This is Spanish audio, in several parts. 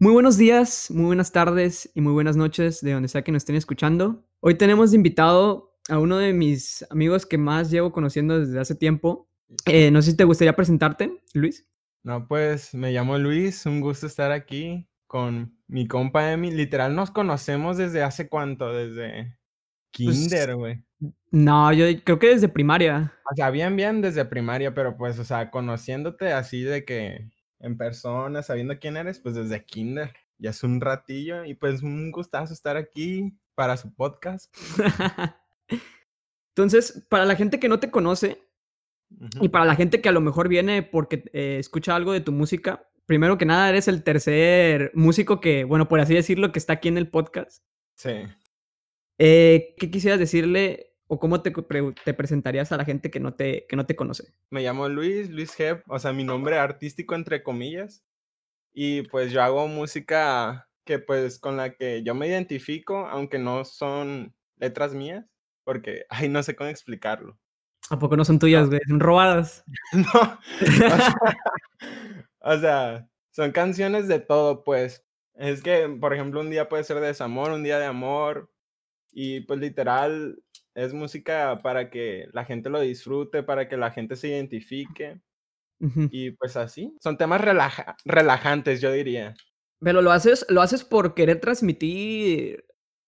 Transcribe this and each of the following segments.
Muy buenos días, muy buenas tardes y muy buenas noches de donde sea que nos estén escuchando. Hoy tenemos de invitado a uno de mis amigos que más llevo conociendo desde hace tiempo. Eh, no sé si te gustaría presentarte, Luis. No, pues me llamo Luis, un gusto estar aquí con mi compa Emi. Literal nos conocemos desde hace cuánto, desde Pues, kinder, güey. no, yo creo que desde primaria. O sea, bien, bien desde primaria, pero pues, o sea, conociéndote así de que en persona, sabiendo quién eres, pues desde kinder. Ya es un ratillo y pues un gustazo estar aquí para su podcast. Entonces, para la gente que no te conoce y para la gente que a lo mejor viene porque eh, escucha algo de tu música, primero que nada eres el tercer músico que, bueno, por así decirlo, que está aquí en el podcast. Sí. Eh, ¿qué quisieras decirle o cómo te, te presentarías a la gente que no te, que no te conoce? Me llamo Luis, Luis Hep, o sea, mi nombre artístico entre comillas. Y pues yo hago música que pues con la que yo me identifico, aunque no son letras mías, porque, ay, no sé cómo explicarlo. ¿A poco no son tuyas, güey? Son robadas. No, o sea, o sea, son canciones de todo, pues. Es que, por ejemplo, un día puede ser de desamor, un día de amor, y pues literal es música para que la gente lo disfrute, para que la gente se identifique, y pues así. Son temas relaja- relajantes, yo diría. Pero lo haces, lo haces por querer transmitir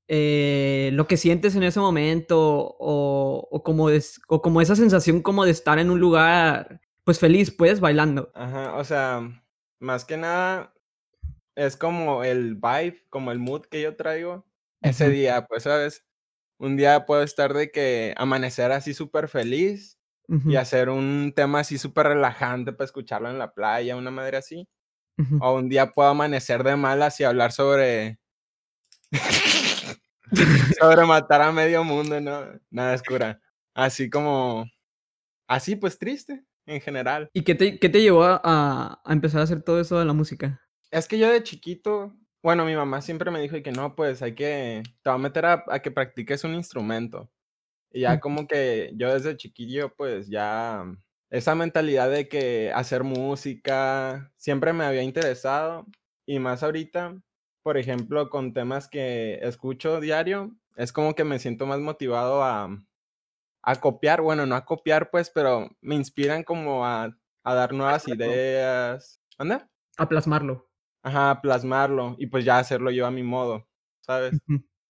eh, lo que sientes en ese momento o, o como es, o como esa sensación como de estar en un lugar pues feliz, pues bailando. Ajá, o sea, más que nada es como el vibe, como el mood que yo traigo ese día, pues, ¿sabes? Un día puedo estar de que amanecer así súper feliz y hacer un tema así súper relajante para escucharlo en la playa, una madre así. O un día puedo amanecer de malas y hablar sobre sobre matar a medio mundo, ¿no? Nada es cura. Así como así, pues, triste, en general. ¿Y qué te, qué te llevó a- a empezar a hacer todo eso de la música? Es que yo de chiquito, bueno, mi mamá siempre me dijo que no, pues hay que, te va a meter a, a que practiques un instrumento. Y ya como que yo desde chiquillo, pues ya esa mentalidad de que hacer música siempre me había interesado. Y más ahorita, por ejemplo, con temas que escucho diario, es como que me siento más motivado a, a copiar, bueno, no a copiar, pues, pero me inspiran como a, a dar nuevas ideas. ¿Anda? A plasmarlo. Ajá, plasmarlo y pues ya hacerlo yo a mi modo, ¿sabes?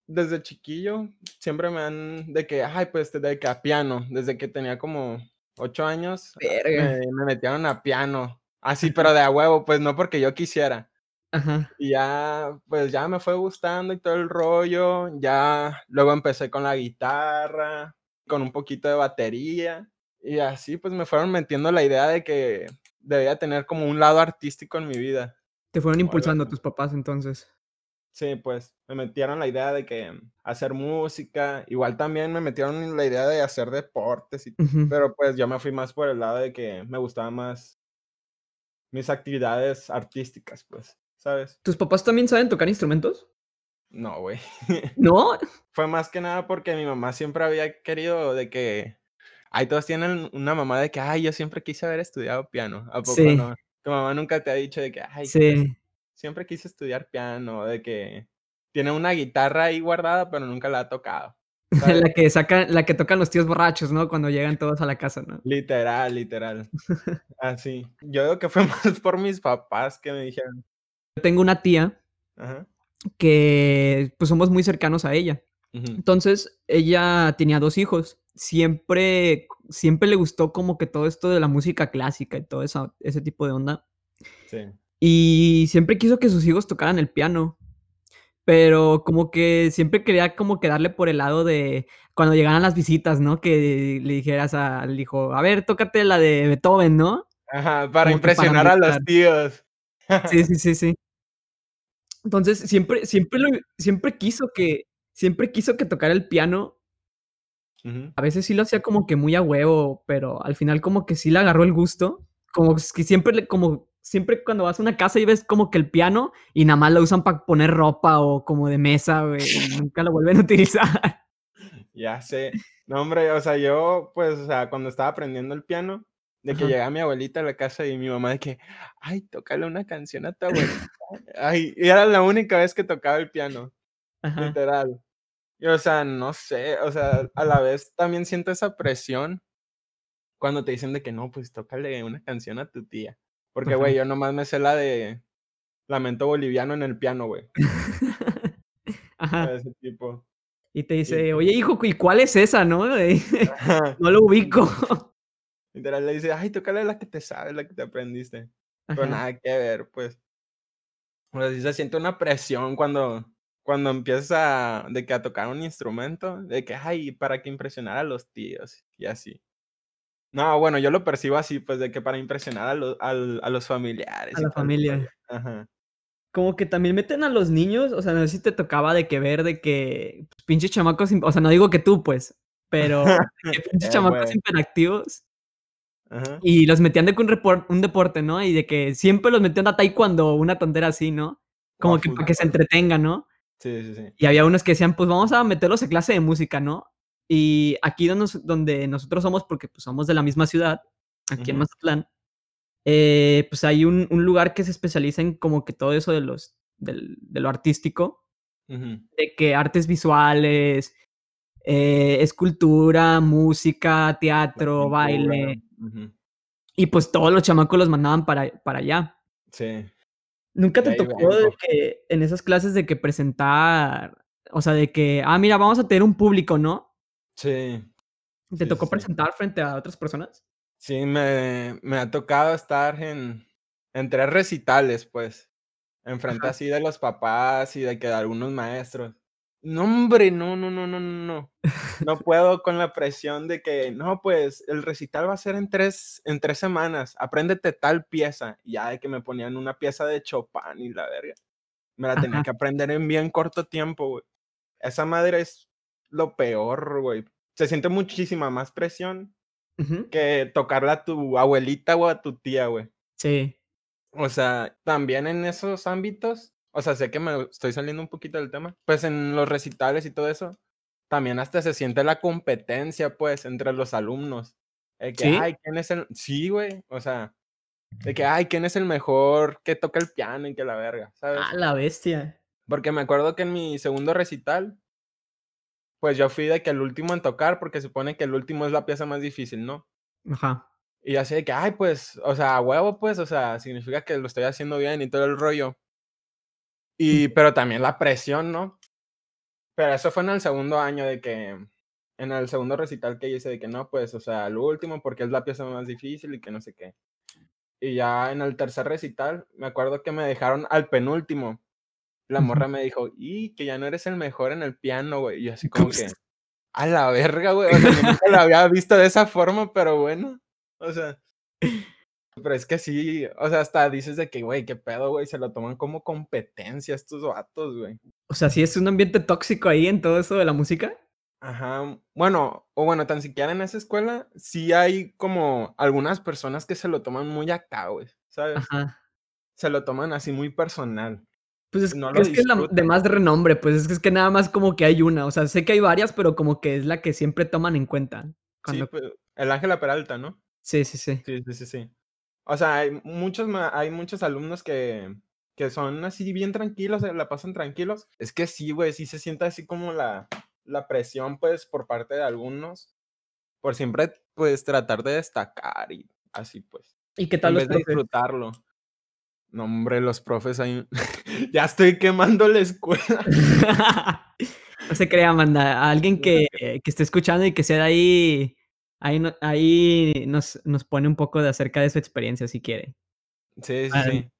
Desde chiquillo siempre me han de que, ay, pues de que a piano, desde que tenía como 8 años, ah, Verga. me, me metieron a piano, así, pero de a huevo, pues no porque yo quisiera. Ajá. Y ya, pues ya me fue gustando y todo el rollo, ya luego empecé con la guitarra, con un poquito de batería y así pues me fueron metiendo la idea de que debía tener como un lado artístico en mi vida. Te fueron impulsando tus papás entonces. Sí, pues, me metieron la idea de que hacer música, igual también me metieron la idea de hacer deportes y Ujú. pero, pues, yo me fui más por el lado de que me gustaban más mis actividades artísticas, pues, ¿sabes? ¿Tus papás también saben tocar instrumentos? No, güey. ¿No? Fue más que nada porque mi mamá siempre había querido de que ay, todos tienen una mamá de que: "Ay, yo siempre quise haber estudiado piano", ¿a poco Sí, no? Tu mamá nunca te ha dicho de que: "Ay, yo sí. siempre quise estudiar piano", de que tiene una guitarra ahí guardada, pero nunca la ha tocado, ¿sabes? La que saca la que tocan los tíos borrachos, ¿no? Cuando llegan todos a la casa, ¿no? Literal, literal, así. Yo digo que fue más por mis papás que me dijeron Tengo una tía ajá, que, pues, somos muy cercanos a ella. Entonces, ella tenía 2 hijos. Siempre siempre le gustó como que todo esto de la música clásica y todo ese tipo de onda, sí, y siempre quiso que sus hijos tocaran el piano, pero como que siempre quería como que darle por el lado de cuando llegaran las visitas, ¿no? Que le dijeras al hijo: "A ver, tócate la de Beethoven", ¿no? ajá, para Como que para impresionar a los tíos. Sí, sí, sí, sí. Entonces, siempre siempre lo siempre quiso que siempre quiso que tocara el piano. Ujú, A veces sí lo hacía como que muy a huevo, pero al final como que sí le agarró el gusto. Como que siempre como siempre cuando vas a una casa y ves como que el piano y nada más lo usan para poner ropa o como de mesa, güey, y nunca lo vuelven a utilizar. ya sé. No, hombre, o sea, yo, pues, o sea, cuando estaba aprendiendo el piano, De que Ajá. llegaba mi abuelita a la casa y mi mamá de que, ay, tócale una canción a tu abuelita. Ay, y era la única vez que tocaba el piano, Ajá. literal. Y, o sea, no sé, o sea, a la vez también siento esa presión cuando te dicen de que no, pues tócale una canción a tu tía. Porque, güey, yo nomás me sé la de Lamento Boliviano en el piano, güey. Ajá. Ese tipo. Y te dice: "Oye, hijo, ¿y cuál es esa, no?". No lo ubico. Literal le dice: "Ay, tócale la que te sabes, la que te aprendiste". Pero nada que ver, pues. O sea, sí se siente una presión cuando cuando empiezas a de que a tocar un instrumento, de que, ay, para que impresionar a los tíos y así. No, bueno, yo lo percibo así, pues, de que para impresionar a lo al a los familiares A la familia. Ajá. Como que también meten a los niños, o sea, no sé si te tocaba de que ver de que, pues, pinches chamacos, o sea, no digo que tú, pues, pero de que pinches Eh, chamacos güey. hiperactivos Ajá. y los metían de que un repor un deporte, ¿no? Y de que siempre los metían a taekwondo, una tontera así, ¿no? O a Como que para que se entretengan, ¿no? Sí, sí, sí. Y había unos que decían: "Pues vamos a meterlos a clase de música", ¿no? Y aquí donde donde nosotros somos, porque, pues, somos de la misma ciudad, aquí en Ujú. Mazatlán, eh, pues, hay un un lugar que se especializa en como que todo eso de los del de lo artístico, Ujú. de que artes visuales, eh, escultura, música, teatro, baile, Ujú. y pues todos los chamacos los mandaban para para allá. Sí. ¿Nunca te tocó de vengo. que en esas clases de que presentar, o sea, de que, ah, mira, vamos a tener un público, ¿no? Sí. ¿Te Sí, tocó sí. presentar frente a otras personas? Sí, me me ha tocado estar en en 3 recitales, pues, enfrente Ajá. así de los papás y de que de algunos maestros. No, hombre, no, no, no, no, no, no. No puedo con la presión de que, no, pues, el recital va a ser en 3 en 3 semanas, apréndete tal pieza, ya de que me ponían una pieza de Chopin y la verga. Me la tenía Ajá. que aprender en bien corto tiempo, güey. Esa madre es lo peor, güey. Se siente muchísima más presión que tocarle a tu abuelita o a tu tía, güey. Sí. O sea, también en esos ámbitos, o sea, sé que me estoy saliendo un poquito del tema, pues, en los recitales y todo eso, también hasta se siente la competencia, pues, entre los alumnos, de que, ¿Sí? ay, ¿quién es el? Sí, güey, o sea, de que, ay, ¿quién es el mejor que toca el piano y que la verga? ¡A ¿Sabes? la bestia! Porque me acuerdo que en mi segundo recital pues, yo fui de que el último en tocar, porque supone que el último es la pieza más difícil, ¿no? Ajá. Y así de que, ay, pues, o sea, a huevo, pues, o sea, significa que lo estoy haciendo bien y todo el rollo. Y, pero también la presión, ¿no? Pero eso fue en el segundo año de que en el segundo recital que hice de que no, pues, o sea, lo último, porque es la pieza más difícil y que no sé qué. Y ya en el tercer recital, me acuerdo que me dejaron al penúltimo. La morra me dijo: "Y que ya no eres el mejor en el piano, güey". Y yo así como que, a la verga, güey, o sea, nunca lo había visto de esa forma, pero bueno, o sea pero es que sí, o sea, hasta dices de que, güey, qué pedo, güey, se lo toman como competencia estos vatos, güey. O sea, ¿sí es un ambiente tóxico ahí en todo eso de la música? Ajá, bueno, o bueno, tan siquiera en esa escuela, sí hay como algunas personas que se lo toman muy acá, güey, ¿sabes? Ajá. Se lo toman así muy personal. Pues, es No que es que es la de más renombre, pues, es que es que nada más como que hay una, o sea, sé que hay varias, pero como que es la que siempre toman en cuenta Sí, pues, el Ángela Peralta, ¿no? Sí, sí, sí. Sí, sí, sí, sí. O sea, hay muchos hay muchos alumnos que que son así bien tranquilos, la pasan tranquilos. Es que sí, güey, sí se siente así como la la presión, pues, por parte de algunos, por siempre, pues, tratar de destacar y así, pues, ¿Y qué tal en los vez de disfrutarlo. No, hombre, los profes ahí ya estoy quemando la escuela. No se crea, Amanda, alguien que que esté escuchando y que sea de ahí ahí no ahí nos nos pone un poco de acerca de su experiencia, si quiere. Sí, sí, Am sí.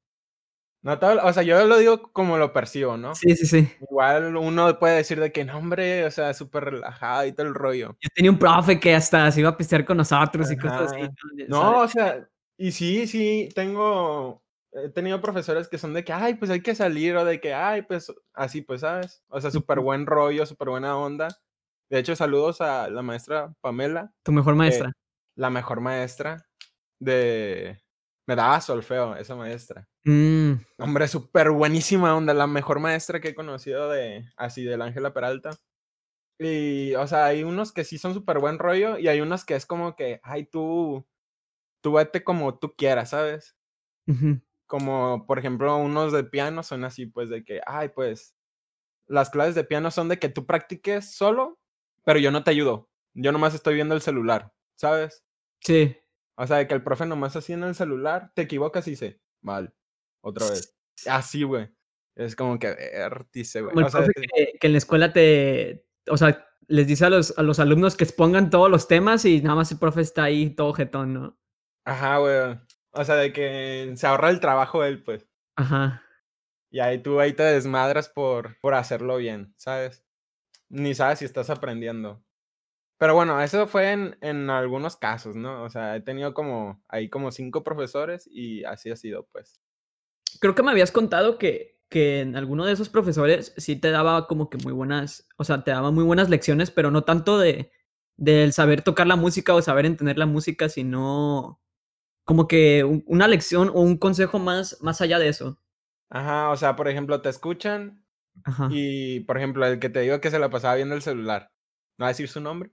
No todo o sea, yo lo digo como lo percibo, ¿no? Sí, sí, sí. Igual uno puede decir de que no, hombre, o sea, superrelajado y todo el rollo. Yo tenía un profe que hasta se iba a pistear con nosotros y cosas así, Ajá. ¿no? O sea, y sí, sí, tengo he tenido profesores que son de que: "Ay, pues hay que salir", o de que: "Ay, pues", así, pues, ¿sabes? O sea, Ujú. superbuen rollo, superbuena onda. De hecho, saludos a la maestra Pamela, Tu mejor que maestra. la mejor maestra de me daba solfeo, esa maestra. Mm. Hombre, superbuenísima onda, la mejor maestra que he conocido de así del Ángela Peralta. Y, o sea, hay unos que sí son superbuen rollo, y hay unos que es como que: "Ay, tú tú vete como tú quieras, ¿sabes? Como, por ejemplo, unos de piano son así, pues, de que, ay, pues, las clases de piano son de que tú practiques solo, pero yo no te ayudo. Yo nomás estoy viendo el celular, ¿sabes? Sí. O sea, de que el profe nomás así en el celular, te equivocas y dice, mal, otra vez. Así, güey. Es como que vértice, güey. Como el O sea, profe te- que, que en la escuela te, o sea, les dice a los, a los alumnos que expongan todos los temas y nada más el profe está ahí todo jetón, ¿no? ajá, güey. O sea, de que se ahorra el trabajo él, pues. Ajá. Y ahí tú ahí te desmadras por, por hacerlo bien, ¿sabes? Ni sabes si estás aprendiendo. Pero bueno, eso fue en, en algunos casos, ¿no? O sea, he tenido como ahí como cinco profesores y así ha sido, pues. Creo que me habías contado que, que en alguno de esos profesores sí te daba como que muy buenas, o sea, te daba muy buenas lecciones, pero no tanto de del saber tocar la música o saber entender la música, sino como que un- una lección o un consejo más, más allá de eso. Ajá, o sea, por ejemplo, te escuchan Ajá. y, por ejemplo, el que te digo que se la pasaba viendo el celular, no voy a decir su nombre.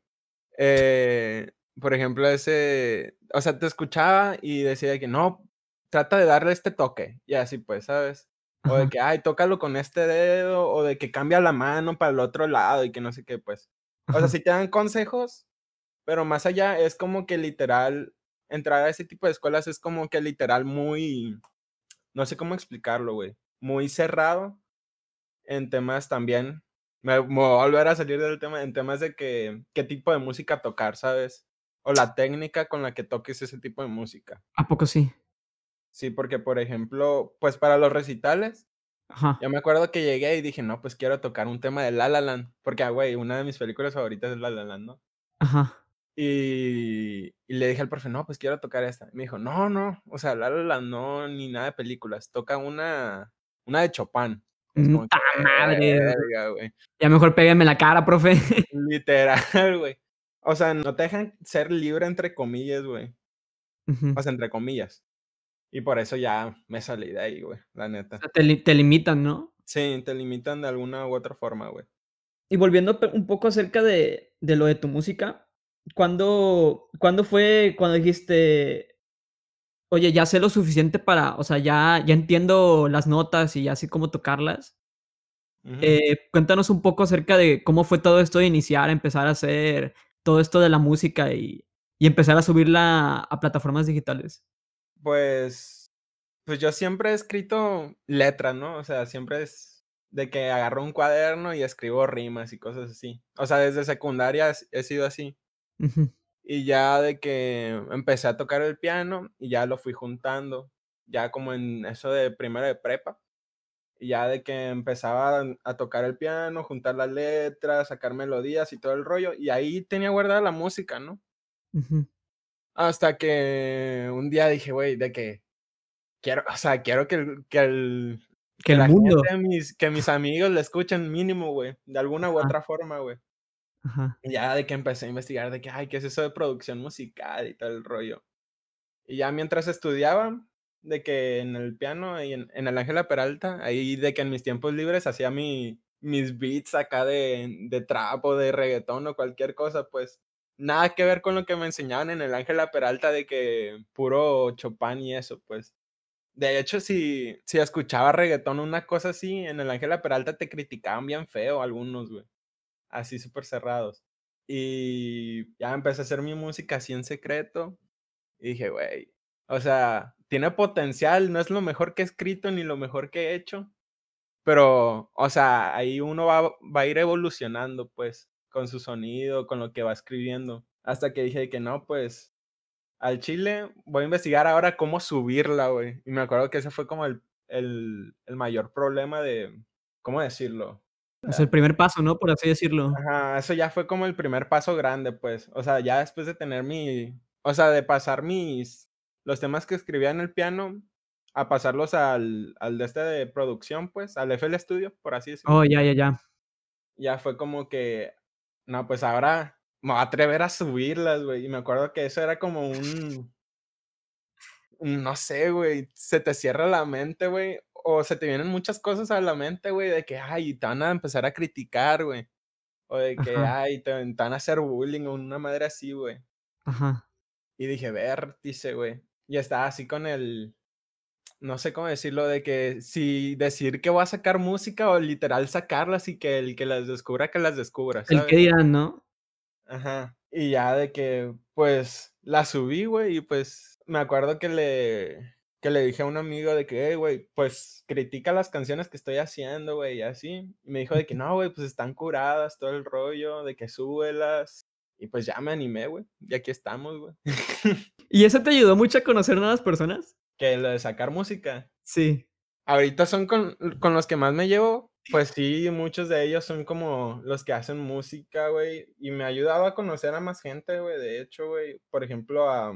eh, por ejemplo, ese, o sea, te escuchaba y decía que no, trata de darle este toque, y así pues, ¿sabes? O de que, ay, tócalo con este dedo, o de que cambia la mano para el otro lado y que no sé qué, pues. O sea, sí te dan consejos, pero más allá es como que literal, entrar a ese tipo de escuelas es como que literal muy, no sé cómo explicarlo, güey, muy cerrado en temas también. Me, me voy a volver a salir del tema, en temas de que, qué tipo de música tocar, ¿sabes? O la técnica con la que toques ese tipo de música. ¿A poco sí? Sí, porque por ejemplo, pues para los recitales, Ajá. yo me acuerdo que llegué y dije, no, pues quiero tocar un tema de La La Land, porque, ah, güey, una de mis películas favoritas es La La Land, ¿no? Ajá. Y, y le dije al profe, no, pues quiero tocar esta. Y me dijo, no, no, o sea, La La Land no, ni nada de películas, toca una, una de Chopin. Como ¡Ta que, madre! verga, güey. Ya mejor péguenme la cara, profe. Literal, güey. O sea, no te dejan ser libre entre comillas, güey. Ujú. O sea, entre comillas. Y por eso ya me salí de ahí, güey, la O neta. sea, te, li- te limitan, ¿no? Sí, te limitan de alguna u otra forma, güey. Y volviendo un poco acerca de, de lo de tu música, ¿cuándo, ¿cuándo fue cuando dijiste, oye, ya sé lo suficiente para, o sea, ya, ya entiendo las notas y ya sé cómo tocarlas? Eh, cuéntanos un poco acerca de cómo fue todo esto de iniciar, empezar a hacer todo esto de la música y, y empezar a subirla a plataformas digitales. Pues, pues yo siempre he escrito letras, ¿no? O sea, siempre es de que agarro un cuaderno y escribo rimas y cosas así. O sea, desde secundaria he sido así. Ujú, Y ya de que empecé a tocar el piano y ya lo fui juntando, ya como en eso de primero de prepa. Y ya de que empezaba a- tocar el piano, juntar las letras, sacar melodías y todo el rollo. Y ahí tenía guardada la música, ¿no? Hasta que un día dije, güey, de que quiero, o sea, quiero que el, que el, Que el mundo. gente, mis, que mis amigos le escuchen mínimo, güey, de alguna u otra forma, güey. Ya de que empecé a investigar de que, ay, ¿qué es eso de producción musical y todo el rollo? Y ya mientras estudiaba, de que en el piano y en, en el Ángela Peralta, ahí de que en mis tiempos libres hacía mi, mis beats acá de, de trap de reggaetón o cualquier cosa, pues nada que ver con lo que me enseñaban en el Ángela Peralta de que puro Chopin y eso, pues. De hecho, si, si escuchaba reggaetón una cosa así, en el Ángela Peralta te criticaban bien feo algunos, güey. Así súper cerrados. Y ya empecé a hacer mi música así en secreto. Y dije, güey, o sea, tiene potencial, no es lo mejor que he escrito ni lo mejor que he hecho. Pero, o sea, ahí uno va, va a ir evolucionando, pues, con su sonido, con lo que va escribiendo. Hasta que dije que no, pues, al chile voy a investigar ahora cómo subirla, güey. Y me acuerdo que ese fue como el, el, el mayor problema de, ¿cómo decirlo? Sea, el primer paso, ¿no? Por así decirlo. Ajá, eso ya fue como el primer paso grande, pues. O sea, ya después de tener mi, o sea, de pasar mis, los temas que escribía en el piano, a pasarlos al, al de este de producción, pues, al FL Studio, por así decirlo. Oh, ya, ya, ya. Ya fue como que, no, pues ahora me voy a atrever a subirlas, güey. Y me acuerdo que eso era como un, un, no sé, güey, se te cierra la mente, güey. O se te vienen muchas cosas a la mente, güey, de que, ay, te van a empezar a criticar, güey. O de que, Ajá. ay, te, te van a hacer bullying o una madre así, güey. Ajá. Y dije, vértice, güey. Y estaba así con el, no sé cómo decirlo, de que si decir que voy a sacar música o literal sacarlas y que el que las descubra, que las descubra, El que dirán, ¿no? Ajá. Y ya de que, pues, la subí, güey, y pues me acuerdo que le, que le dije a un amigo de que, hey, güey, pues critica las canciones que estoy haciendo, güey, y así. Y me dijo de que no, güey, pues están curadas, todo el rollo, de que súbelas. Y pues ya me animé, güey. Y aquí estamos, güey. ¿Y eso te ayudó mucho a conocer nuevas personas? que lo de sacar música. Sí. Ahorita son con, con los que más me llevo. Pues sí, muchos de ellos son como los que hacen música, güey. Y me ha ayudado a conocer a más gente, güey. De hecho, güey. Por ejemplo, a,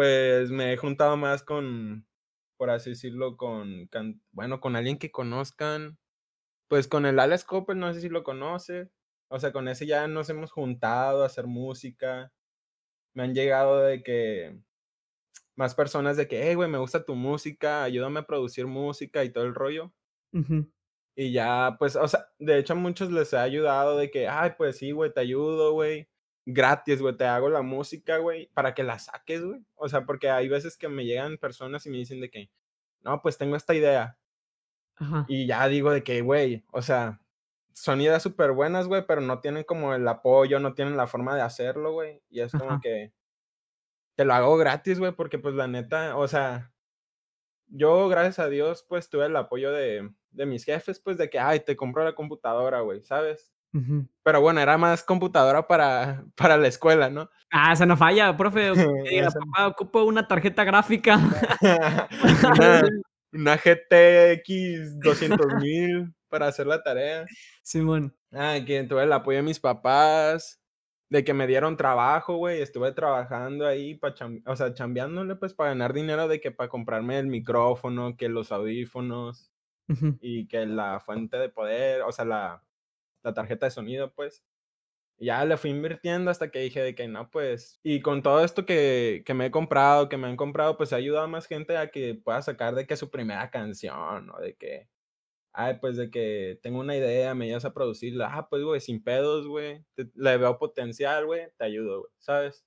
pues me he juntado más con, por así decirlo, con, can- bueno, con alguien que conozcan. Pues con el Alex Cooper, no sé si lo conoce. O sea, con ese ya nos hemos juntado a hacer música. Me han llegado de que más personas de que, hey, güey, me gusta tu música, ayúdame a producir música y todo el rollo. Y ya, pues, o sea, de hecho a muchos les ha ayudado de que, ay, pues sí, güey, te ayudo, güey. Gratis, güey, te hago la música, güey, para que la saques, güey. O sea, porque hay veces que me llegan personas y me dicen de que, no, pues tengo esta idea. Ajá. Y ya digo de que, güey, o sea, son ideas súper buenas, güey, pero no tienen como el apoyo, no tienen la forma de hacerlo, güey. Y es como Ajá. que te lo hago gratis, güey, porque pues la neta, o sea, yo gracias a Dios, pues tuve el apoyo de, de mis jefes, pues de que, ay, te compro la computadora, güey, ¿sabes? Pero bueno, era más computadora para, para la escuela, ¿no? Ah, esa no falla, profe. Diga, Esa- papá, ocupo una tarjeta gráfica. una, una GTX 200 para hacer la tarea. Simón. Ah, que tuve el apoyo de mis papás, de que me dieron trabajo, güey. Estuve trabajando ahí, pa o sea, chambeándole, pues, para ganar dinero, de que para comprarme el micrófono, que los audífonos y que la fuente de poder, o sea, la, la tarjeta de sonido, pues. Y ya le fui invirtiendo hasta que dije de que no, pues. Y con todo esto que, que me he comprado, que me han comprado, pues ha ayudado a más gente a que pueda sacar de que su primera canción, o de que. Ay, pues de que tengo una idea, me ayudas a producirla. Ah, pues, güey, sin pedos, güey. Le veo potencial, güey, te ayudo, güey, ¿sabes?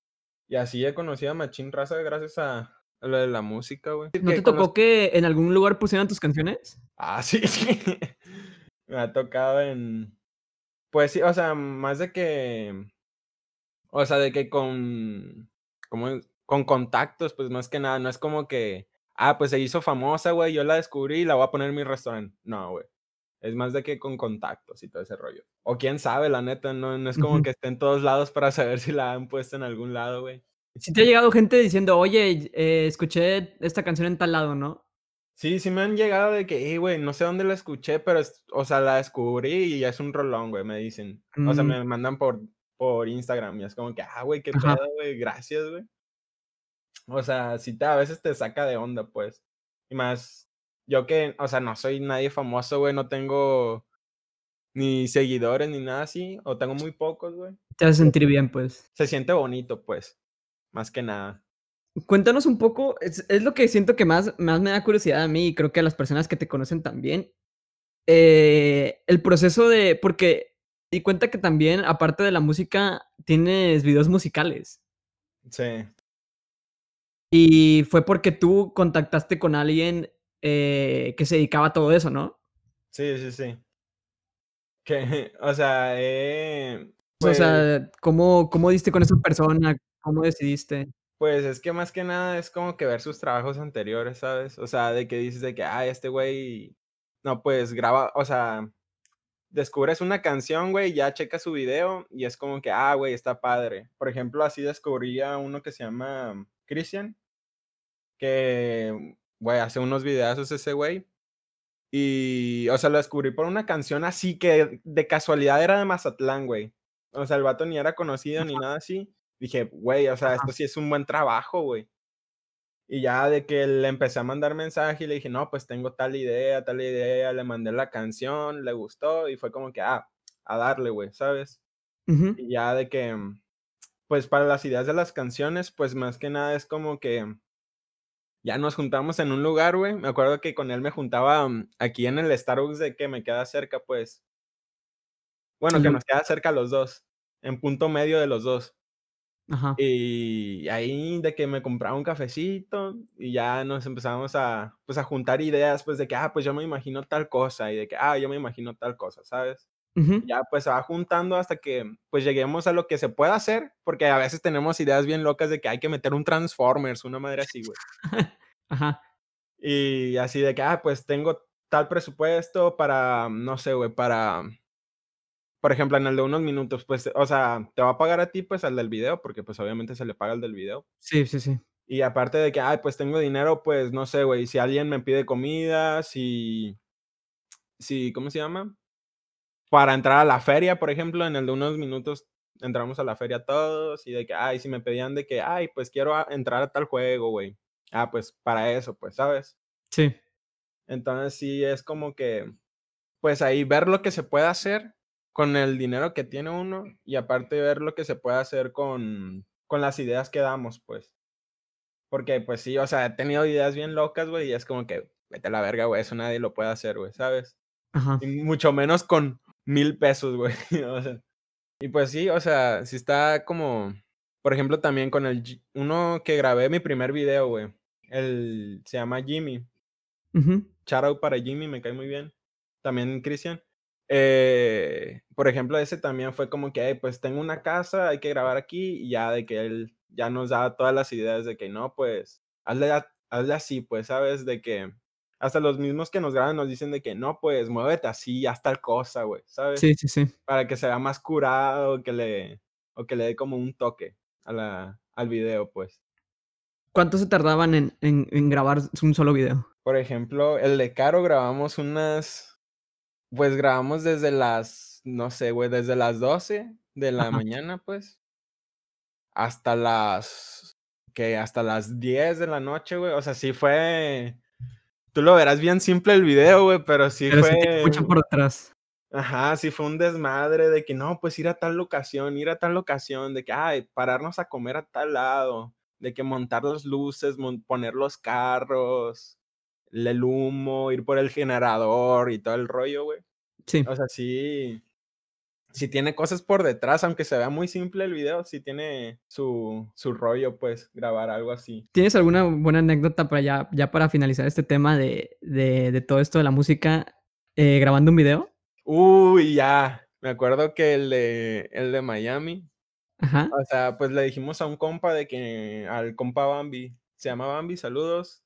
Y así he conocido a Machín Raza gracias a, lo de la música, güey. ¿No te los- tocó que en algún lugar pusieran tus canciones? Ah, sí, sí. Me ha tocado en. Pues sí, o sea, más de que. O sea, de que con. Como con contactos, pues más que nada. No es como que. Ah, pues se hizo famosa, güey. Yo la descubrí y la voy a poner en mi restaurante. No, güey. Es más de que con contactos y todo ese rollo. O quién sabe, la neta. No, no es como que esté en todos lados para saber si la han puesto en algún lado, güey. Sí te ha llegado gente diciendo, oye, eh, escuché esta canción en tal lado, ¿no? Sí, sí me han llegado de que, "Ey, güey, no sé dónde la escuché, pero, es- o sea, la descubrí y es un rolón, güey, me dicen. O sea, Mm. me mandan por, por Instagram y es como que, ah, güey, qué Ajá. pedo, güey, gracias, güey. O sea, sí te, a veces te saca de onda, pues. Y más, yo que, o sea, no soy nadie famoso, güey, no tengo ni seguidores ni nada así, o tengo muy pocos, güey. Te hace sentir bien, pues. Se siente bonito, pues, más que nada. Cuéntanos un poco, es, es lo que siento que más, más me da curiosidad a mí y creo que a las personas que te conocen también. eh, el proceso de, porque di cuenta que también, aparte de la música, tienes videos musicales. Sí. Y fue porque tú contactaste con alguien eh, que se dedicaba a todo eso, ¿no? Sí, sí, sí. Que, o sea, eh, o pues, sea, ¿cómo, ¿cómo diste con esa persona? ¿Cómo decidiste? Pues es que más que nada es como que ver sus trabajos anteriores, ¿sabes? O sea, de que dices de que, ah, este güey, no, pues graba, o sea, descubres una canción, güey, ya checa su video y es como que, ah, güey, está padre. Por ejemplo, así descubrí a uno que se llama Christian, que, güey, hace unos videazos ese güey. Y, o sea, lo descubrí por una canción así que de casualidad era de Mazatlán, güey. O sea, el vato ni era conocido ni nada así. Dije, güey, o sea, Ajá. esto sí es un buen trabajo, güey. Y ya de que le empecé a mandar mensaje y le dije, no, pues tengo tal idea, tal idea, le mandé la canción, le gustó y fue como que, ah, a darle, güey, ¿sabes? Y ya de que, mm, pues para las ideas de las canciones, pues más que nada es como que ya nos juntamos en un lugar, güey. Me acuerdo que con él me juntaba mm, aquí en el Starbucks de que me queda cerca, pues. Bueno, que nos queda cerca los dos, en punto medio de los dos. Ajá. Y ahí de que me compraba un cafecito y ya nos empezamos a, pues, a juntar ideas, pues, de que, ah, pues, yo me imagino tal cosa y de que, ah, yo me imagino tal cosa, ¿sabes? Ujú. Ya, pues, se va juntando hasta que, pues, lleguemos a lo que se pueda hacer, porque a veces tenemos ideas bien locas de que hay que meter un Transformers, una madre así, güey. Ajá. Y así de que, ah, pues, tengo tal presupuesto para, no sé, güey, para por ejemplo, en el de unos minutos, pues, o sea, te va a pagar a ti, pues, al del video, porque, pues, obviamente se le paga al del video. Sí, sí, sí. Y aparte de que, ay, pues, tengo dinero, pues, no sé, güey, si alguien me pide comida, si si, ¿cómo se llama? Para entrar a la feria, por ejemplo, en el de unos minutos entramos a la feria todos, y de que, ay, si me pedían de que, ay, pues, quiero a entrar a tal juego, güey. Ah, pues, para eso, pues, ¿sabes? Sí. Entonces, sí es como que, pues, ahí ver lo que se puede hacer con el dinero que tiene uno, y aparte ver lo que se puede hacer con con las ideas que damos, pues. Porque, pues sí, o sea, he tenido ideas bien locas, güey, y es como que, vete a la verga, güey, eso nadie lo puede hacer, güey, ¿sabes? Ajá. Y mucho menos con 1000 pesos, güey, o sea. Y pues sí, o sea, sí está como, por ejemplo, también con el uno que grabé mi primer video, güey, el se llama Jimmy. Ujú. Shout out para Jimmy, me cae muy bien. También Cristian. Eh, por ejemplo, ese también fue como que, hey, pues tengo una casa, hay que grabar aquí, y ya de que él ya nos da todas las ideas de que no, pues, hazle hazle así, pues, ¿sabes? De que hasta los mismos que nos graban nos dicen de que no, pues, muévete así, haz tal cosa, güey, ¿sabes? Sí, sí, sí. Para que se vea más curado, que le o que le dé como un toque a la al video, pues. ¿Cuánto se tardaban en en en grabar un solo video? Por ejemplo, el de Caro grabamos unas pues, grabamos desde las, no sé, güey, desde las 12 de la Ajá. mañana, pues hasta las, ¿qué? Hasta las 10 de la noche, güey, o sea, sí fue tú lo verás bien simple el video, güey, pero sí Pero fue mucho por detrás. ajá, sí fue un desmadre de que no, pues ir a tal locación, ir a tal locación, de que, ay, pararnos a comer a tal lado, de que montar las luces, mon poner los carros, el humo, ir por el generador y todo el rollo, güey. Sí. O sea, sí sí tiene cosas por detrás, aunque se vea muy simple el video, sí tiene su su rollo, pues, grabar algo así. ¿Tienes alguna buena anécdota para ya ya para finalizar este tema de de de todo esto de la música, eh, grabando un video? Uy, ya, me acuerdo que el de el de Miami, Ajá. o sea, pues, le dijimos a un compa de que al compa Bambi, se llama Bambi, saludos,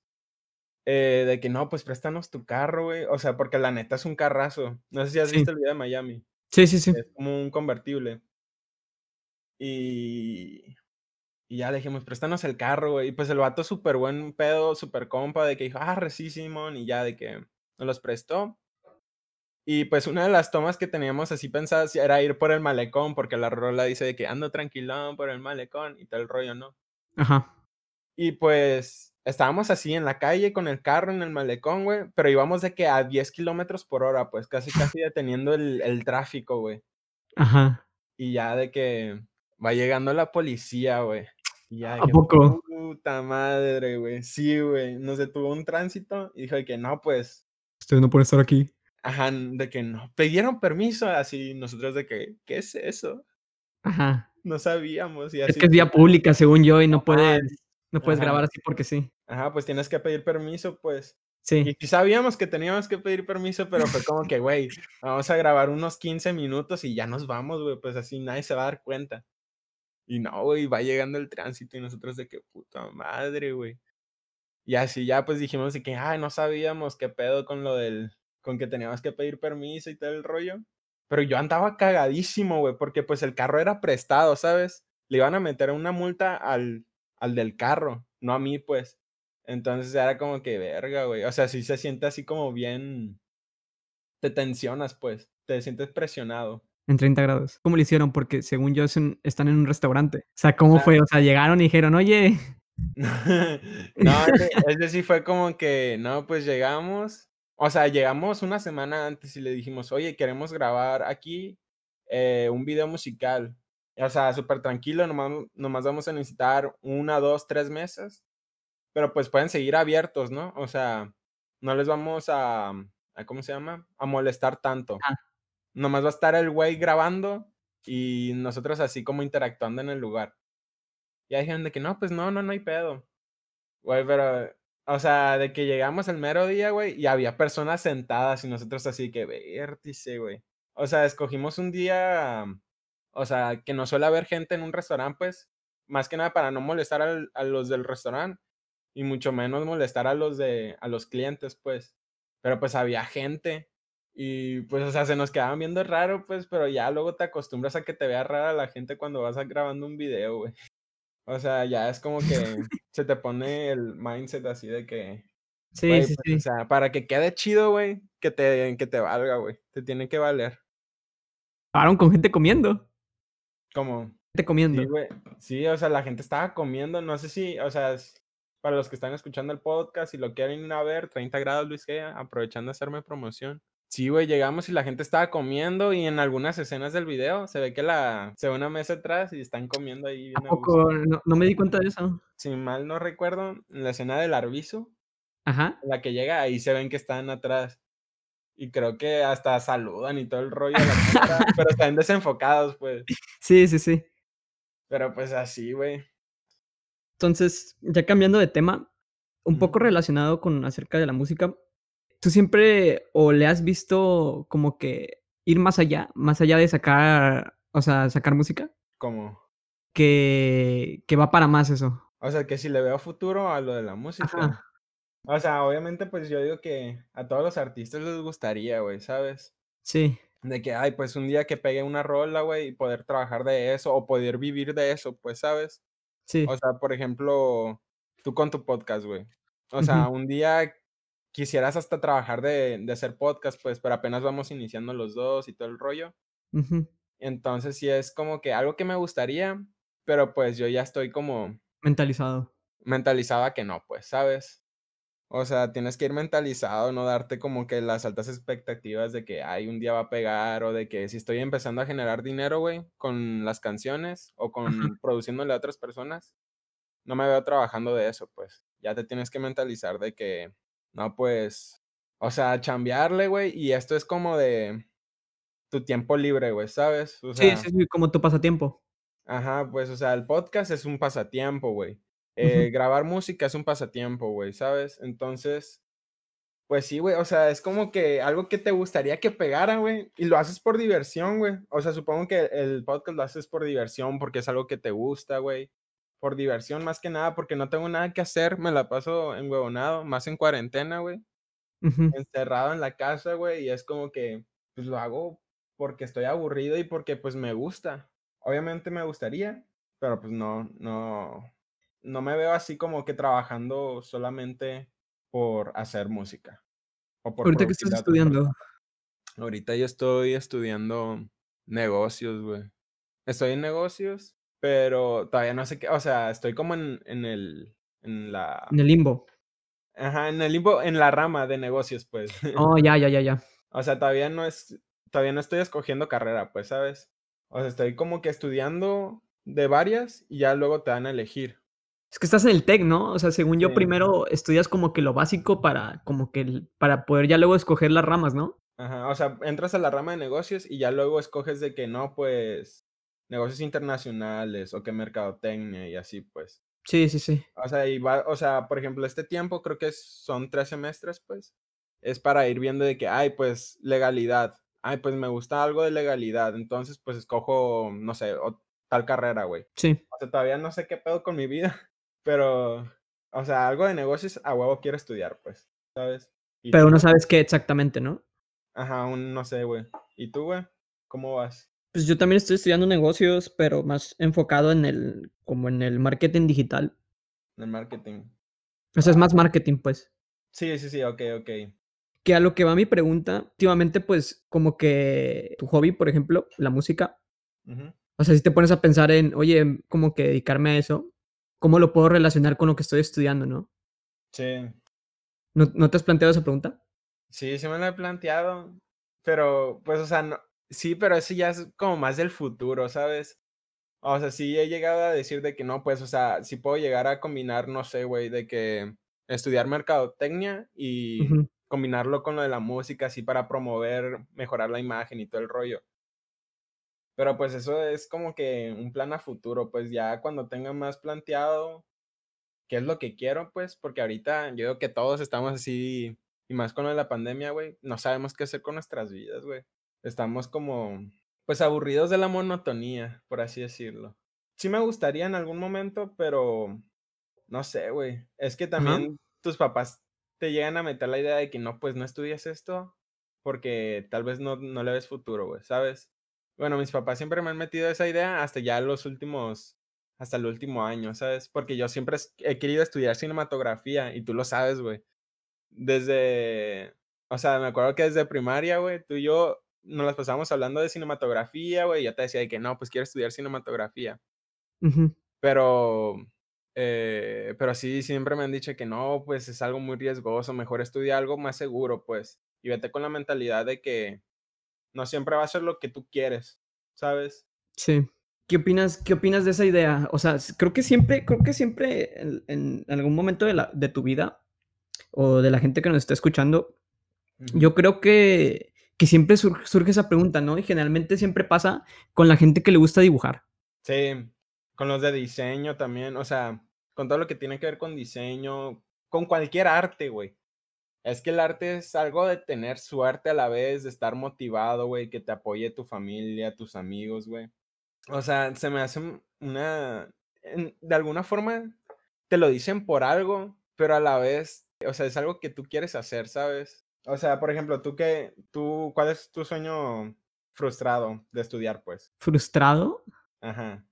eh, de que no, pues, préstanos tu carro, güey, o sea, porque la neta es un carrazo. No sé si has Sí. visto el video de Miami. Sí, sí, sí. Es como un convertible. Y y ya le dijimos: "Préstanos el carro, güey", y pues, el vato súper buen pedo, súper compa, de que dijo: "Arre, sí, simón", y ya de que nos los prestó. Y, pues, una de las tomas que teníamos así pensadas era ir por el malecón, porque la rola dice de que: "Ando tranquilón por el malecón", y el rollo, ¿no? Ajá. Y, pues, estábamos así en la calle con el carro en el malecón, güey, pero íbamos de que a 10 kilómetros por hora, pues, casi, casi deteniendo el el tráfico, güey. Ajá. Y ya de que va llegando la policía, güey, y ya de ¿A que poco? puta madre, güey. Sí, güey, nos detuvo un tránsito y dijo de que no, pues Usted no puede estar aquí. Ajá, de que no pidieron permiso, así nosotros de que: "¿Qué es eso?". Ajá. No sabíamos y Es así que es vía pública, según yo, y no puedes no puedes ajá. grabar así porque sí. Ajá, pues, tienes que pedir permiso, pues, y Sí. sí sabíamos que teníamos que pedir permiso, pero fue como que: "Güey, vamos a grabar unos 15 minutos y ya nos vamos, güey, pues, así nadie se va a dar cuenta". Y no, güey, va llegando el tránsito y nosotros de que: "Puta madre, güey". Y así ya, pues, dijimos de que: "Ay, no sabíamos qué pedo con lo del con que teníamos que pedir permiso y todo el rollo". Pero yo andaba cagadísimo, güey, porque, pues, el carro era prestado, ¿sabes? Le iban a meter una multa al al del carro, no a mí, pues. Entonces, era como que verga, güey, o sea, sí se siente así como bien te tensionas, pues, te sientes presionado. En 30 grados. ¿Cómo le hicieron? Porque según yo es están en un restaurante. O sea, ¿cómo Ah. fue? O sea, llegaron y dijeron: "Oye". No, ese sí fue como que no, pues, llegamos, o sea, llegamos una semana antes y le dijimos: "Oye, queremos grabar aquí, eh, un video musical". O sea, súper tranquilo, nomás nomás vamos a necesitar 1, 2, 3 mesas, pero, pues, pueden seguir abiertos, ¿no? O sea, no les vamos a a, ¿cómo se llama? A molestar tanto. Ah. Nomás va a estar el güey grabando y nosotros así como interactuando en el lugar. Y hay gente que no, pues no, no, no hay pedo. Güey, pero, o sea, de que llegamos el mero día, güey, y había personas sentadas y nosotros así que vértice, güey. O sea, escogimos un día, o sea, que no suele haber gente en un restaurante, pues, más que nada para no molestar al- a los del restaurante y mucho menos molestar a los de, a los clientes, pues. Pero pues había gente y pues, o sea, se nos quedaban viendo raro, pues, pero ya luego te acostumbras a que te vea rara la gente cuando vas grabando un video, güey. O sea, ya es como que se te pone el mindset así de que, Sí, sí, pues, sí. o sea, para que quede chido, güey, que te, que te valga, güey. Te tiene que valer. Pararon con gente comiendo. Como, Gente sí, comiendo. güey. Sí, o sea, la gente estaba comiendo. No sé si, o sea, para los que están escuchando el podcast y lo quieren ir a ver, 30 grados Luis G, aprovechando de hacerme promoción. Sí, güey, llegamos y la gente estaba comiendo y en algunas escenas del video se ve que la, se ve una mesa atrás y están comiendo ahí. ¿A poco? No, no me di cuenta de eso. Si mal no recuerdo, en la escena del arbizo, Ajá. la que llega, ahí se ven que están atrás. Y creo que hasta saludan y todo el rollo a la cámara, pero están desenfocados, pues. Sí, sí, sí. Pero pues así, güey. Entonces, ya cambiando de tema, un poco relacionado con acerca de la música, ¿tú siempre o le has visto como que ir más allá, más allá de sacar, o sea, sacar música, Como, que, que va para más eso? o sea, que si le veo futuro a lo de la música. Ajá. O sea, obviamente, pues yo digo que a todos los artistas les gustaría, güey, ¿sabes? Sí, De que, ay, pues un día que pegue una rola, güey, y poder trabajar de eso o poder vivir de eso, pues, ¿sabes? sí. O sea, por ejemplo, tú con tu podcast, güey. O sea, un día quisieras hasta trabajar de, de hacer podcast, pues, pero apenas vamos iniciando los dos y todo el rollo. Entonces, sí es como que algo que me gustaría, pero pues yo ya estoy como Mentalizado. mentalizado a que no, pues, ¿sabes? O sea, tienes que ir mentalizado, no darte como que las altas expectativas de que hay un día va a pegar o de que si estoy empezando a generar dinero, güey, con las canciones o con produciéndole a otras personas, no me veo trabajando de eso, pues. Ya te tienes que mentalizar de que, no, pues, o sea, chambearle, güey, y esto es como de tu tiempo libre, güey, ¿sabes? O Sí, sea, sí, sí, como tu pasatiempo. ajá, pues, o sea, el podcast es un pasatiempo, güey. Eh, grabar música es un pasatiempo, güey, ¿sabes? Entonces, pues sí, güey, o sea, es como que algo que te gustaría que pegara, güey, y lo haces por diversión, güey. O sea, supongo que el podcast lo haces por diversión porque es algo que te gusta, güey. Por diversión más que nada, porque no tengo nada que hacer, me la paso enhuevonado, más en cuarentena, güey, Ujú. encerrado en la casa, güey, y es como que, pues lo hago porque estoy aburrido y porque pues me gusta. Obviamente me gustaría, pero pues no, no, no me veo así como que trabajando solamente por hacer música o por ¿Ahorita qué estás estudiando? Ahorita yo estoy estudiando negocios, güey. Estoy en negocios, pero todavía no sé qué, o sea, estoy como en, en el, en la, En el limbo. ajá, en el limbo, en la rama de negocios, pues. Oh, ya, ya, ya, ya. O sea, todavía no es, todavía no estoy escogiendo carrera, pues, ¿sabes? O sea, estoy como que estudiando de varias y ya luego te dan a elegir. Es que estás en el TEC, ¿no? O sea, según yo, Sí. primero estudias como que lo básico para, como que, el- para poder ya luego escoger las ramas, ¿no? Ajá, o sea, entras a la rama de negocios y ya luego escoges de que no, pues, negocios internacionales o que mercadotecnia y así, pues. Sí, sí, sí. O sea, y va, o sea, por ejemplo, este tiempo creo que son tres semestres, pues. Es para ir viendo de que, ay, pues, legalidad. Ay, pues me gusta algo de legalidad. Entonces, pues escojo, no sé, o- tal carrera, güey. Sí. O sea, todavía no sé qué pedo con mi vida, pero, o sea, algo de negocios a huevo quiero estudiar, pues, ¿sabes? ¿Y Pero tú? no sabes qué exactamente, ¿no? Ajá, un, no sé, güey. ¿Y tú, güey? ¿Cómo vas? Pues yo también estoy estudiando negocios, pero más enfocado en el, como en el marketing digital. En el marketing. O sea, es más marketing, pues. Sí, sí, sí, ok, ok. Que a lo que va mi pregunta, últimamente, pues, como que tu hobby, por ejemplo, la música, o sea, si te pones a pensar en, oye, como que dedicarme a eso, ¿cómo lo puedo relacionar con lo que estoy estudiando, no? Sí, ¿No, no te has planteado esa pregunta? sí, sí me lo he planteado, pero, pues, o sea, no, sí, pero eso ya es como más del futuro, ¿sabes? O sea, sí he llegado a decir de que no, pues, o sea, sí puedo llegar a combinar, no sé, güey, de que estudiar mercadotecnia y combinarlo con lo de la música, así para promover, mejorar la imagen y todo el rollo. Pero pues eso es como que un plan a futuro, pues ya cuando tenga más planteado qué es lo que quiero, pues, porque ahorita yo digo que todos estamos así, y más con lo de la pandemia, güey, no sabemos qué hacer con nuestras vidas, güey. Estamos como, pues, aburridos de la monotonía, por así decirlo. Sí me gustaría en algún momento, pero no sé, güey. Es que también tus papás te llegan a meter la idea de que no, pues no estudias esto porque tal vez no, no le ves futuro, güey, ¿sabes? Bueno, mis papás siempre me han metido esa idea hasta ya los últimos, hasta el último año, ¿sabes? Porque yo siempre he querido estudiar cinematografía y tú lo sabes, güey. Desde, o sea, me acuerdo que desde primaria, güey, tú y yo nos las pasábamos hablando de cinematografía, güey, y yo te decía de que no, pues quiero estudiar cinematografía. Pero, eh, pero sí, siempre me han dicho que no, pues es algo muy riesgoso, mejor estudia algo más seguro, pues, y vete con la mentalidad de que no siempre va a ser lo que tú quieres, ¿sabes? Sí. ¿Qué opinas, qué opinas de esa idea? O sea, creo que siempre, creo que siempre en, algún momento de, la, de, tu vida o de la gente que nos está escuchando, yo creo que, que siempre surge esa pregunta, ¿no? Y generalmente siempre pasa con la gente que le gusta dibujar. Sí, con los de diseño también, o sea, con todo lo que tiene que ver con diseño, con cualquier arte, güey. Es que el arte es algo de tener suerte a la vez, de estar motivado, güey, que te apoye tu familia, tus amigos, güey. O sea, se me hace una... de alguna forma te lo dicen por algo, pero a la vez, o sea, es algo que tú quieres hacer, ¿sabes? O sea, por ejemplo, tú qué, tú, ¿cuál es tu sueño frustrado de estudiar, pues? ¿Frustrado? Ajá.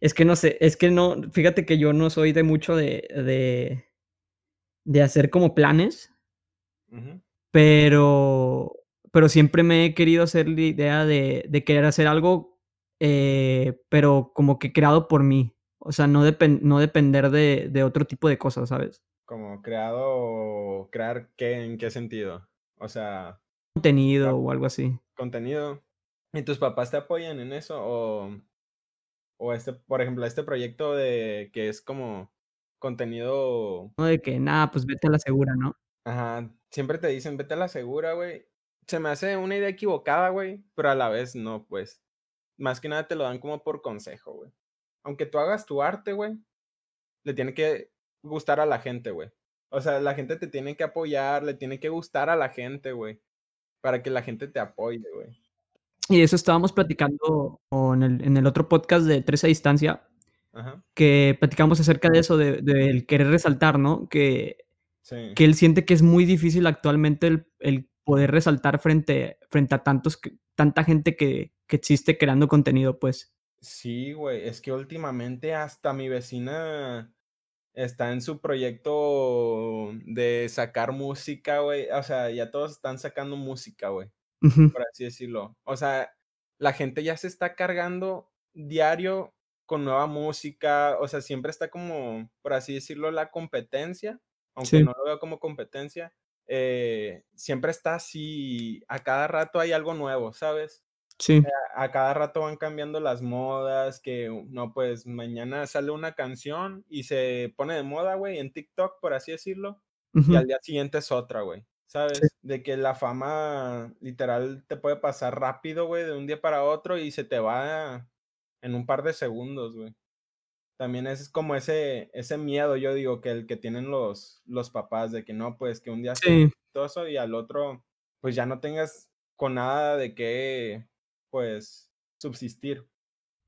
Es que no sé, es que no, fíjate que yo no soy de mucho de, de, de hacer como planes. Pero, pero siempre me he querido hacer la idea de, de querer hacer algo, eh, pero como que creado por mí. O sea, no, no depender de, de, otro tipo de cosas, ¿sabes? Como creado, crear qué, en qué sentido? O sea... Contenido o algo así. Contenido. ¿Y tus papás te apoyan en eso? O, o este, por ejemplo, este proyecto de que es como contenido... No de que, nada, pues vete a la segura, ¿no? Ajá, siempre te dicen, vete a la segura, güey. Se me hace una idea equivocada, güey, pero a la vez no, pues. Más que nada te lo dan como por consejo, güey. Aunque tú hagas tu arte, güey, le tiene que gustar a la gente, güey. O sea, la gente te tiene que apoyar, le tiene que gustar a la gente, güey. Para que la gente te apoye, güey. Y eso estábamos platicando en el, en el otro podcast de Tres a Distancia, Ajá. que platicamos acerca de eso, del de, querer resaltar, ¿no? Que que él siente que es muy difícil actualmente el, poder resaltar frente, frente a tantos, tanta gente que, que existe creando contenido, pues. Sí, güey, es que últimamente hasta mi vecina está en su proyecto de sacar música, güey. O sea, ya todos están sacando música, güey. Por así decirlo. O sea, la gente ya se está cargando diario con nueva música. O sea, siempre está como, por así decirlo, la competencia aunque no lo veo como competencia, eh, siempre está así, a cada rato hay algo nuevo, ¿sabes? Sí. A, cada rato van cambiando las modas, que no, pues mañana sale una canción y se pone de moda, güey, en TikTok, por así decirlo, y al día siguiente es otra, güey. ¿Sabes? De que la fama literal te puede pasar rápido, güey, de un día para otro y se te va en un par de segundos, güey también es como ese, ese miedo, yo digo, que el que tienen los, los papás, de que no, pues que un día sí. exitoso y al otro, pues ya no tengas con nada de qué, pues, subsistir.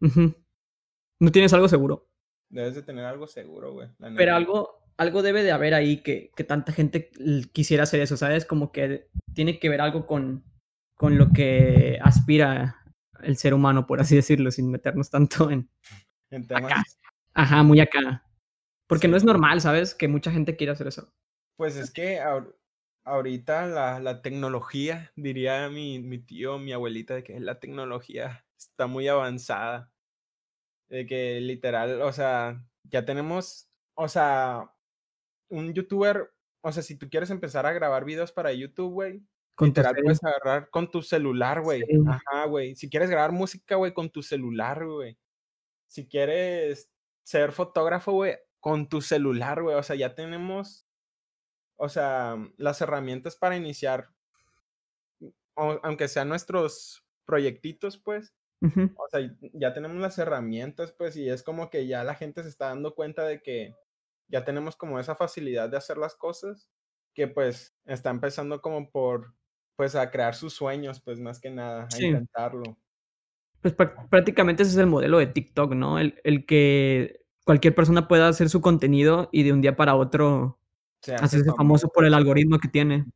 No tienes algo seguro. Debes de tener algo seguro, güey. Pero algo, algo debe de haber ahí que, que, tanta gente quisiera hacer eso, ¿sabes? Como que tiene que ver algo con, con lo que aspira el ser humano, por así decirlo, sin meternos tanto en, en temas Ajá, muy acá. Porque no es normal, ¿sabes? Que mucha gente quiera hacer eso. Pues es que ahorita la, la tecnología, diría mi, mi, tío, mi abuelita, de que la tecnología está muy avanzada. De que literal, o sea, ya tenemos, o sea, un youtuber, o sea, si tú quieres empezar a grabar videos para YouTube, güey, literal puedes agarrar con tu celular, güey. Ajá, güey. Si quieres grabar música, güey, con tu celular, güey. Si quieres ser fotógrafo, güey, con tu celular, güey. O sea, ya tenemos, o sea, las herramientas para iniciar, aunque sean nuestros proyectitos, pues. O sea, ya tenemos las herramientas, pues, y es como que ya la gente se está dando cuenta de que ya tenemos como esa facilidad de hacer las cosas, que pues está empezando como por, pues, a crear sus sueños, pues, más que nada, a Sí. intentarlo. Pues, prácticamente ese es el modelo de TikTok, ¿no? El el que cualquier persona pueda hacer su contenido y de un día para otro Se hace hacerse famoso por el algoritmo que tiene.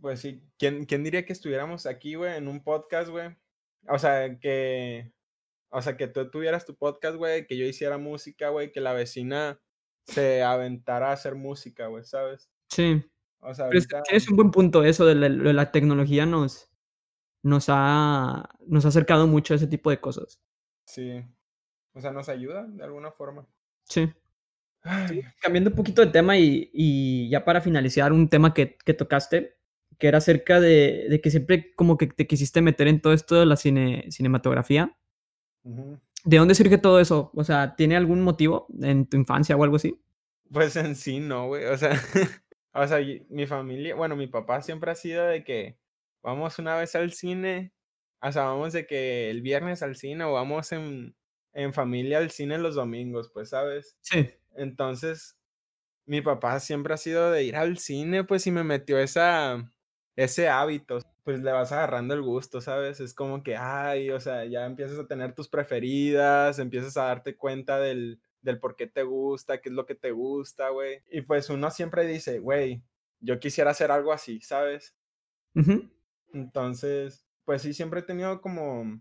Pues sí, ¿quién quién diría que estuviéramos aquí, güey, en un podcast, güey? O sea, que o sea, que tú tuvieras tu podcast, güey, que yo hiciera música, güey, que la vecina se aventara a hacer música, güey, ¿sabes? Sí. O sea, Pero ahorita tienes un buen punto, eso de la de la tecnología nos nos ha nos ha acercado mucho a ese tipo de cosas. Sí. O sea, nos ayuda de alguna forma. Sí. Sí, cambiando un poquito de tema y y ya para finalizar, un tema que que tocaste, que era acerca de de que siempre como que te quisiste meter en todo esto de la cine cinematografía. ¿De dónde surge todo eso? O sea, ¿tiene algún motivo en tu infancia o algo así? Pues en sí no, güey, o sea, o sea, mi familia, bueno, mi papá siempre ha sido de que vamos una vez al cine, o sea, vamos de que el viernes al cine o vamos en en familia al cine los domingos, pues, ¿sabes? Sí. Entonces, mi papá siempre ha sido de ir al cine, pues, y me metió esa ese hábito, pues, le vas agarrando el gusto, ¿sabes? Es como que, ay, o sea, ya empiezas a tener tus preferidas, empiezas a darte cuenta del del por qué te gusta, qué es lo que te gusta, güey. Y, pues, uno siempre dice: "Güey, yo quisiera hacer algo así", ¿sabes? Ujú. Entonces, pues sí, siempre he tenido como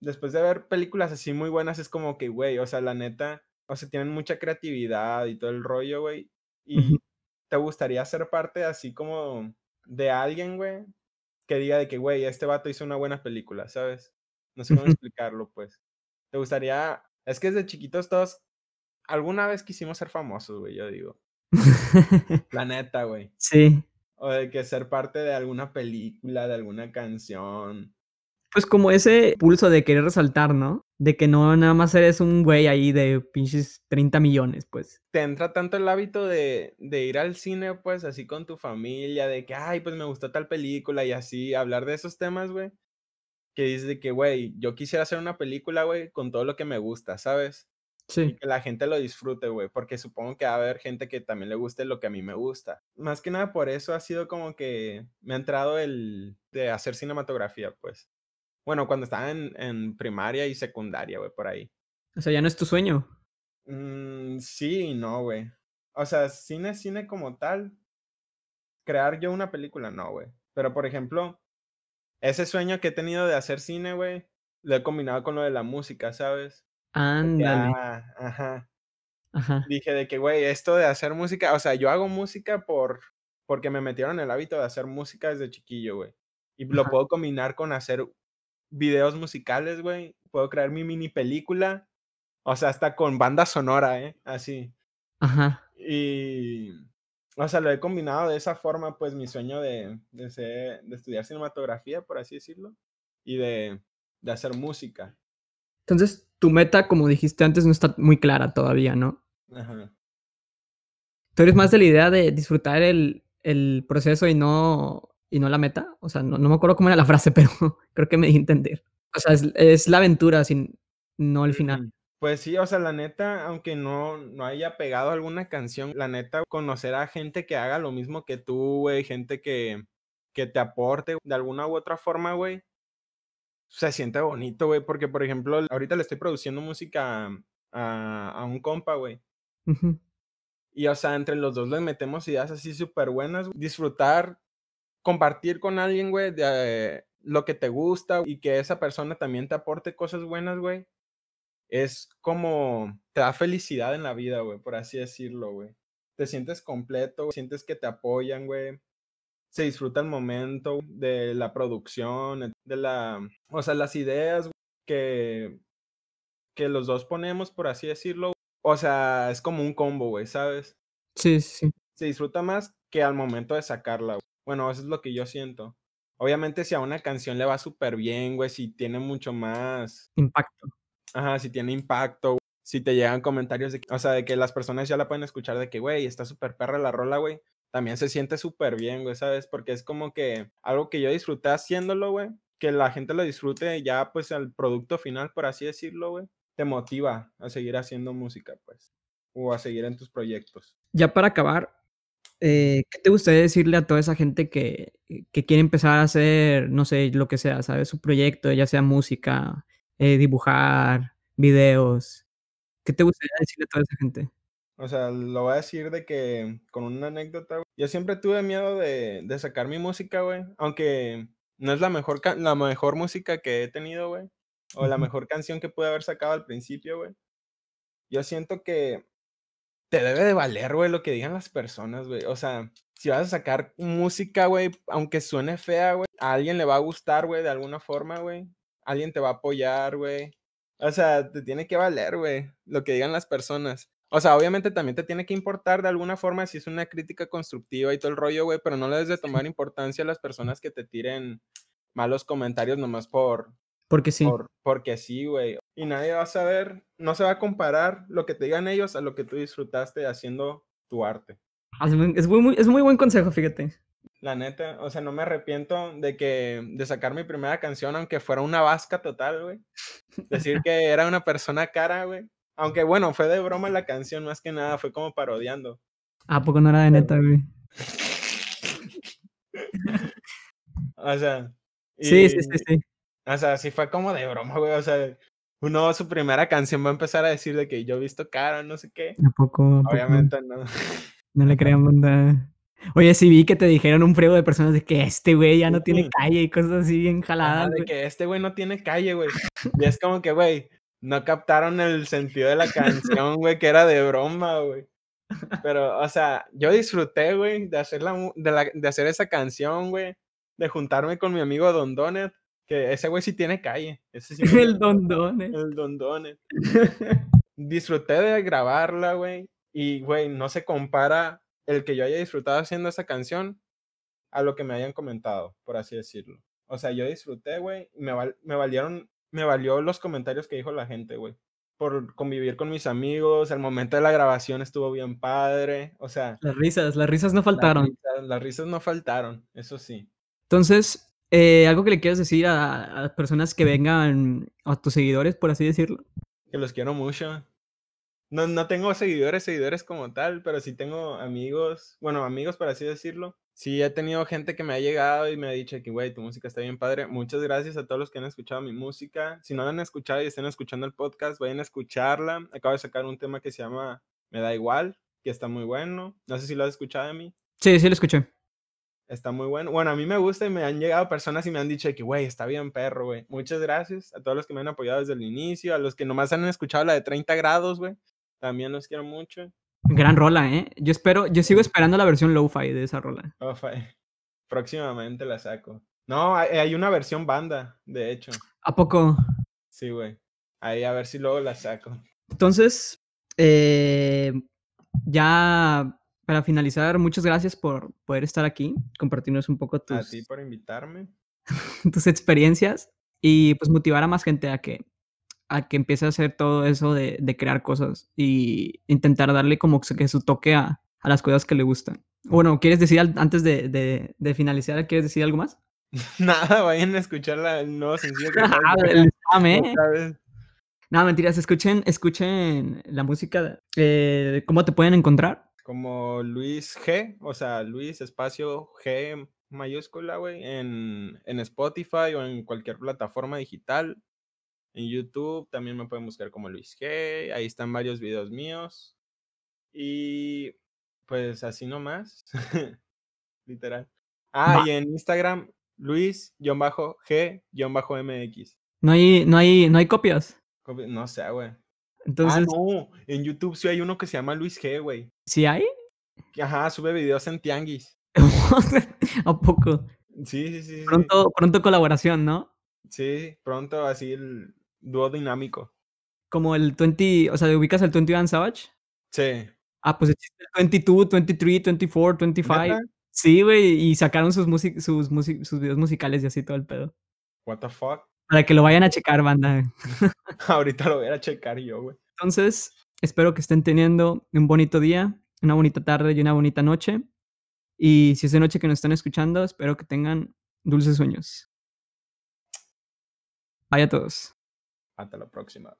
después de ver películas así muy buenas, es como que, güey, o sea, la neta, o sea, tienen mucha creatividad y todo el rollo, güey, y te gustaría ser parte así como de alguien, güey, que diga de que: "Güey, este vato hizo una buena película", ¿sabes? No sé cómo explicarlo, pues. Te gustaría es que desde chiquitos todos alguna vez quisimos ser famosos, güey, yo digo. La neta, güey. Sí. O de que ser parte de alguna película, de alguna canción. Pues, como ese pulso de querer resaltar, ¿no? De que no nada más eres un güey ahí de pinches 30 millones, pues. Te entra tanto el hábito de de ir al cine, pues, así con tu familia, de que: "Ay, pues, me gustó tal película", y así, hablar de esos temas, güey, que dices de que: "Güey, yo quisiera hacer una película, güey, con todo lo que me gusta", ¿sabes? Y Sí. que la gente lo disfrute, güey, porque supongo que va a haber gente que también le guste lo que a mí me gusta. Más que nada por eso ha sido como que me ha entrado el de hacer cinematografía, pues. Bueno, cuando estaba en en primaria y secundaria, güey, por ahí. O sea, ¿ya no es tu sueño? Mm, sí y no, güey. O sea, cine, cine como tal crear yo una película, no, güey. Pero, por ejemplo, ese sueño que he tenido de hacer cine, güey, lo he combinado con lo de la música, ¿sabes? Ándale. ajá. Ajá. Dije de que: "Güey, esto de hacer música", o sea, yo hago música por porque me metieron el hábito de hacer música desde chiquillo, güey. Y lo puedo combinar con hacer videos musicales, güey. Puedo crear mi mini película, o sea, hasta con banda sonora, ¿eh? Así. Ajá. Y, o sea, lo he combinado de esa forma, pues, mi sueño de de ser de estudiar cinematografía, por así decirlo, y de de hacer música. Entonces, tu meta, como dijiste antes, no está muy clara todavía, ¿no? Ajá. ¿Tú eres más de la idea de disfrutar el el proceso y no y no la meta? O sea, no no me acuerdo cómo era la frase, pero creo que me di a entender. O sea, es es la aventura sin no el final. Pues sí, o sea, la neta, aunque no no haya pegado alguna canción, la neta, conocer a gente que haga lo mismo que tú, güey, gente que que te aporte de alguna u otra forma, güey se siente bonito, güey, porque, por ejemplo, ahorita le estoy produciendo música a a un compa, güey. Y, o sea, entre los 2 le metemos ideas así superbuenas, disfrutar, compartir con alguien, güey, de lo que te gusta y que esa persona también te aporte cosas buenas, güey, es como te da felicidad en la vida, güey, por así decirlo, güey. Te sientes completo, sientes que te apoyan, güey. Se disfruta el momento de la producción, de la o sea, las ideas que que los 2 ponemos, por así decirlo. O sea, es como un combo, güey, ¿sabes? Sí, sí. Se disfruta más que al momento de sacarla. Bueno, eso es lo que yo siento. Obviamente, si a una canción le va superbién, güey, si tiene mucho más Impacto. ajá, si tiene impacto, si te llegan comentarios de o sea, de que las personas ya la pueden escuchar de que: "Güey, está superperra la rola, güey", también se siente superbién, güey, ¿sabes? Porque es como que algo que yo disfruté haciéndolo, güey, que la gente lo disfrute ya pues al producto final, por así decirlo, güey, te motiva a seguir haciendo música, pues, o a seguir en tus proyectos. Ya para acabar, eh, ¿qué te gustaría decirle a toda esa gente que, que, quiere empezar a hacer, no sé, lo que sea, ¿sabes? Su proyecto, ya sea música, eh, dibujar, videos. ¿Qué te gustaría decirle a toda esa gente? O sea, lo voy a decir de que con una anécdota, güey, yo siempre tuve miedo de, de sacar mi música, güey, aunque no es la mejor, la mejor música que he tenido, güey, o la mejor canción que pude haber sacado al principio, güey. Yo siento que te debe de valer, güey, lo que digan las personas, güey. O sea, si vas a sacar música, güey, aunque suene fea, güey, a alguien le va a gustar, güey, de alguna forma, güey. Alguien te va a apoyar, güey. O sea, te tiene que valer, güey, lo que digan las personas. O sea, obviamente también te tiene que importar de alguna forma si es una crítica constructiva y todo el rollo, güey, pero no le debes de tomar importancia a las personas que te tiren malos comentarios nomás por... Porque sí. porque sí, güey. Y nadie va a saber, no se va a comparar lo que te digan ellos a lo que tú disfrutaste haciendo tu arte. Es muy, es muy buen consejo, fíjate. La neta, o sea, no me arrepiento de que de sacar mi primera canción, aunque fuera una vasca total, güey. Decir que era una persona cara, güey. Aunque bueno, fue de broma la canción, más que nada, fue como parodiando. ¿A poco no era de neta, güey? o sea. sí, sí, sí, sí. O sea, sí fue como de broma, güey. O sea, uno su primera canción va a empezar a decir de que yo he visto cara, no sé qué. ¿A poco? Obviamente no. No le creamos nada. Oye, sí vi que te dijeron un friego de personas de que este güey ya no tiene calle y cosas así bien jaladas. de que este güey no tiene calle, güey. Y es como que, güey, no captaron el sentido de la canción, güey, que era de broma, güey. Pero, o sea, yo disfruté, güey, de hacer, la, de, de hacer esa canción, güey, de juntarme con mi amigo Don Donet, que ese güey sí tiene calle. Ese sí el Don Donet. El Don Donet. disfruté de grabarla, güey, y, güey, no se compara el que yo haya disfrutado haciendo esa canción a lo que me hayan comentado, por así decirlo. O sea, yo disfruté, güey, me, me valieron me valió los comentarios que dijo la gente, güey. Por convivir con mis amigos, el momento de la grabación estuvo bien padre, o sea... Las risas, las risas no faltaron. Las risas, no faltaron, eso sí. Entonces, eh, ¿algo que le quieras decir a, las personas que vengan, a tus seguidores, por así decirlo? Que los quiero mucho. No, no tengo seguidores, seguidores como tal, pero sí tengo amigos, bueno, amigos, por así decirlo, Sí, he tenido gente que me ha llegado y me ha dicho que, güey, tu música está bien padre. Muchas gracias a todos los que han escuchado mi música. Si no la han escuchado y estén escuchando el podcast, vayan a escucharla. Acabo de sacar un tema que se llama Me da igual, que está muy bueno. No sé si lo has escuchado de mí. Sí, sí lo escuché. Está muy bueno. Bueno, a mí me gusta y me han llegado personas y me han dicho que, güey, está bien perro, güey. Muchas gracias a todos los que me han apoyado desde el inicio, a los que nomás han escuchado la de 30 grados, güey. También los quiero mucho. Gran rola, ¿eh? Yo espero, yo sigo esperando la versión lo-fi de esa rola. Lo-fi. Próximamente la saco. No, hay, una versión banda, de hecho. ¿A poco? Sí, güey. Ahí a ver si luego la saco. Entonces, eh, ya para finalizar, muchas gracias por poder estar aquí, compartirnos un poco tus... A ti por invitarme. tus experiencias y pues motivar a más gente a que a que empiece a hacer todo eso de, de crear cosas y intentar darle como que su toque a, a las cosas que le gustan. Bueno, ¿quieres decir antes de, de, de finalizar, quieres decir algo más? Nada, vayan a escuchar el nuevo sencillo que No, mentiras, escuchen, escuchen la música. Eh, ¿Cómo te pueden encontrar? Como Luis G, o sea, Luis espacio G mayúscula, güey, en, en Spotify o en cualquier plataforma digital. En YouTube también me pueden buscar como Luis G. Ahí están varios videos míos. Y pues así nomás. Literal. Ah, y en Instagram, Luis-G-MX. No hay, no hay, no hay copias. No sé, güey. Ah, Entonces. Ah, no. En YouTube sí hay uno que se llama Luis G, güey. ¿Sí hay? Ajá, sube videos en Tianguis. ¿A poco? Sí, sí, sí. Pronto, pronto colaboración, ¿no? Sí, pronto así el, dúo dinámico. Como el 20, o sea, ¿ubicas el 21 Savage? Sí. Ah, pues existe el 22, 23, 24, 25. Sí, güey, y sacaron sus, sus, sus videos musicales y así todo el pedo. What the fuck? Para que lo vayan a checar, banda. Ahorita lo voy a checar yo, güey. Entonces, espero que estén teniendo un bonito día, una bonita tarde y una bonita noche. Y si es de noche que nos están escuchando, espero que tengan dulces sueños. Bye a todos. Hasta la próxima.